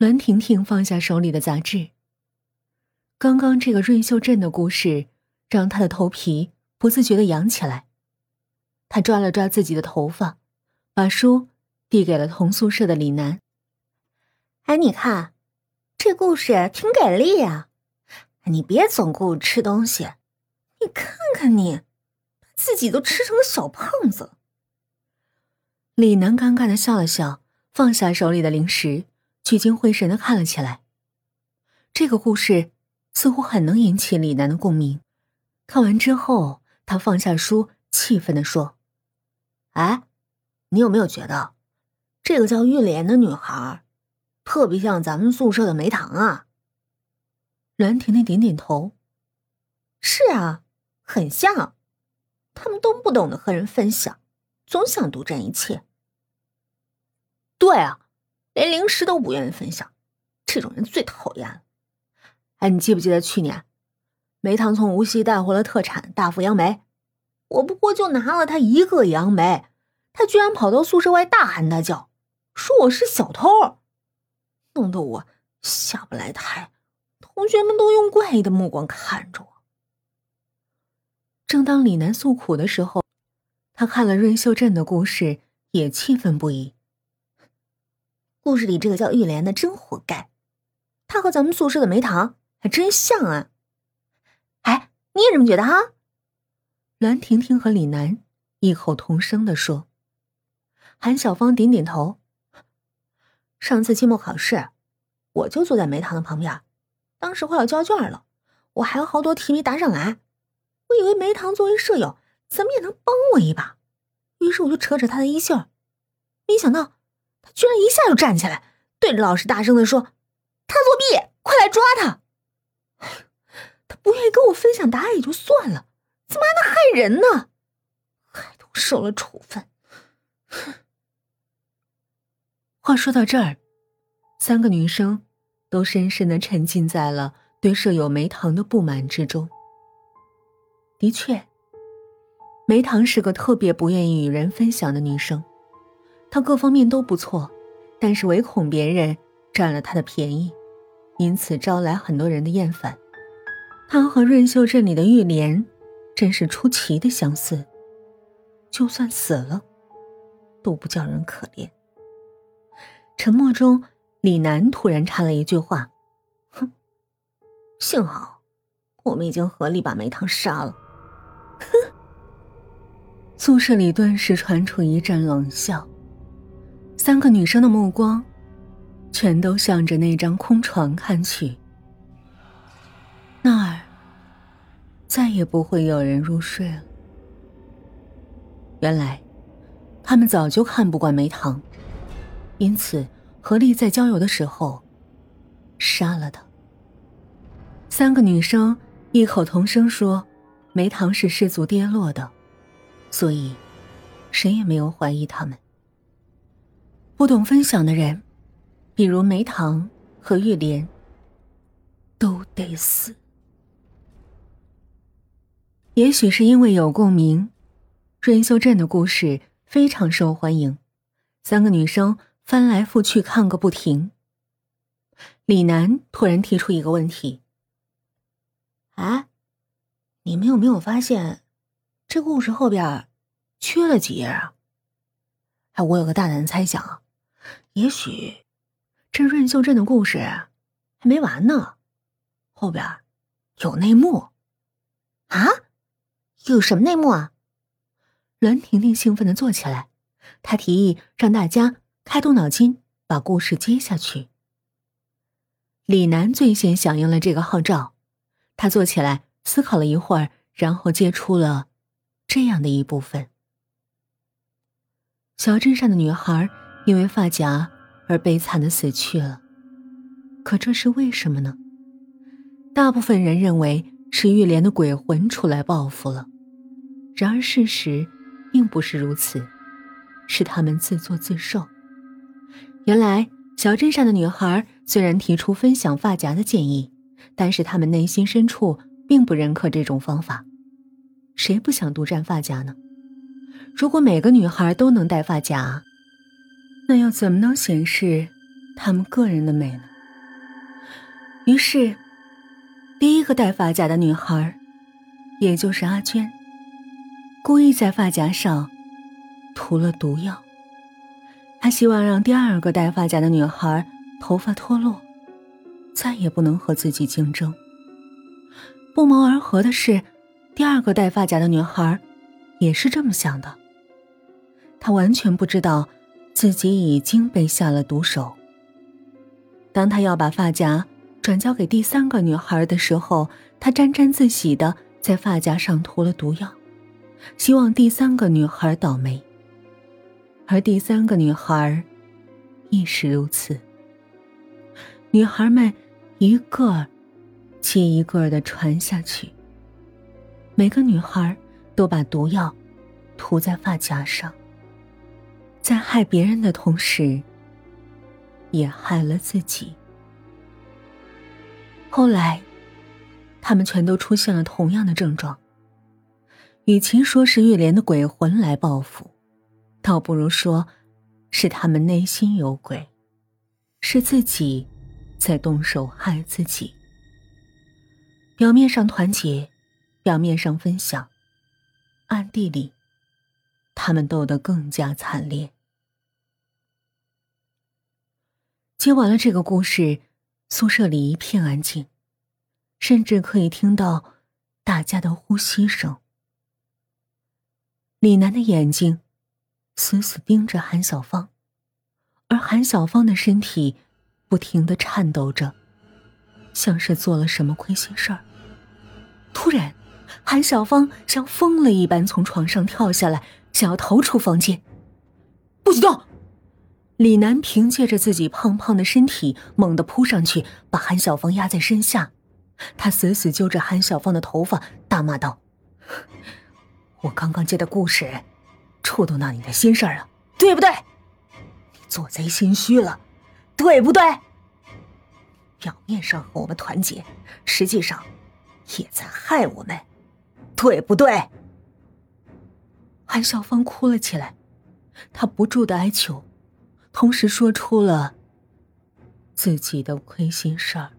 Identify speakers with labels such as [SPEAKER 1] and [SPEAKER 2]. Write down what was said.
[SPEAKER 1] 栾婷婷放下手里的杂志。刚刚这个润秀镇的故事，让她的头皮不自觉的痒起来。她抓了抓自己的头发，把书递给了同宿舍的李楠。
[SPEAKER 2] 哎，你看，这故事挺给力啊！你别总顾着吃东西，你看看你，把自己都吃成了小胖子。
[SPEAKER 1] 李楠尴尬的笑了笑，放下手里的零食，聚精会神的看了起来。这个故事似乎很能引起李楠的共鸣。看完之后，他放下书，气愤的说：“
[SPEAKER 2] 哎，你有没有觉得，这个叫玉莲的女孩，特别像咱们宿舍的梅糖啊？”
[SPEAKER 1] 栾婷婷点点头：“
[SPEAKER 2] 是啊，很像。他们都不懂得和人分享，总想独占一切。”对啊，连零食都不愿意分享，这种人最讨厌了。哎，你记不记得去年，梅堂从无锡带回了特产大福杨梅，我不过就拿了他一个杨梅，他居然跑到宿舍外大喊大叫，说我是小偷，弄得我下不来台，同学们都用怪异的目光看着我。
[SPEAKER 1] 正当李楠诉苦的时候，他看了润秀镇的故事，也气愤不已。
[SPEAKER 2] 故事里这个叫玉莲的真活该，她和咱们宿舍的梅糖还真像啊！哎，你也这么觉得哈？
[SPEAKER 1] 栾婷婷和李楠异口同声的说。韩小芳点点头。
[SPEAKER 2] 上次期末考试，我就坐在梅糖的旁边，当时快要交卷了，我还有好多题没答上来，我以为梅糖作为舍友，怎么也能帮我一把，于是我就扯扯她的衣袖，没想到。他居然一下就站起来，对着老师大声的说：“他作弊，快来抓他！”他不愿意跟我分享答案也就算了，怎么还能害人呢？害得我受了处分。
[SPEAKER 1] 话说到这儿，三个女生都深深的沉浸在了对舍友梅堂的不满之中。的确，梅堂是个特别不愿意与人分享的女生。他各方面都不错，但是唯恐别人占了他的便宜，因此招来很多人的厌烦。他和润秀镇里的玉莲真是出奇的相似，就算死了，都不叫人可怜。沉默中，李楠突然插了一句话：“
[SPEAKER 2] 哼，幸好我们已经合力把梅堂杀了。”
[SPEAKER 1] 哼。宿舍里顿时传出一阵冷笑。三个女生的目光，全都向着那张空床看去。那儿再也不会有人入睡了。原来，他们早就看不惯梅堂，因此合力在郊游的时候杀了他。三个女生异口同声说：“梅堂是失足跌落的，所以谁也没有怀疑他们。”不懂分享的人，比如梅堂和玉莲，都得死。也许是因为有共鸣，润秀镇的故事非常受欢迎，三个女生翻来覆去看个不停。李楠突然提出一个问题：“
[SPEAKER 2] 哎，你们有没有发现，这故事后边缺了几页啊？哎，我有个大胆的猜想啊。”也许，这润秀镇的故事还没完呢，后边有内幕啊！有什么内幕啊？
[SPEAKER 1] 栾婷婷兴奋的坐起来，她提议让大家开动脑筋，把故事接下去。李楠最先响应了这个号召，他坐起来思考了一会儿，然后接出了这样的一部分：小镇上的女孩。因为发夹而悲惨的死去了，可这是为什么呢？大部分人认为是玉莲的鬼魂出来报复了，然而事实并不是如此，是他们自作自受。原来小镇上的女孩虽然提出分享发夹的建议，但是他们内心深处并不认可这种方法。谁不想独占发夹呢？如果每个女孩都能戴发夹，那又怎么能显示他们个人的美呢？于是，第一个戴发夹的女孩，也就是阿娟，故意在发夹上涂了毒药。她希望让第二个戴发夹的女孩头发脱落，再也不能和自己竞争。不谋而合的是，第二个戴发夹的女孩也是这么想的。她完全不知道自己已经被下了毒手。当他要把发夹转交给第三个女孩的时候，他沾沾自喜的在发夹上涂了毒药，希望第三个女孩倒霉。而第三个女孩亦是如此。女孩们一个接一个的传下去，每个女孩都把毒药涂在发夹上，在害别人的同时，也害了自己。后来，他们全都出现了同样的症状。与其说是玉莲的鬼魂来报复。倒不如说，是他们内心有鬼，是自己在动手害自己。表面上团结，表面上分享，暗地里，他们斗得更加惨烈。接完了这个故事，宿舍里一片安静，甚至可以听到大家的呼吸声。李楠的眼睛。死死盯着韩小芳，而韩小芳的身体不停的颤抖着，像是做了什么亏心事儿。突然，韩小芳像疯了一般从床上跳下来，想要逃出房间。不许动！李楠凭借着自己胖胖的身体，猛地扑上去，把韩小芳压在身下。他死死揪着韩小芳的头发，大骂道：“我刚刚接的故事。”触动到你的心事儿了，对不对？你做贼心虚了，对不对？表面上和我们团结，实际上也在害我们，对不对？韩小芳哭了起来，她不住的哀求，同时说出了自己的亏心事儿。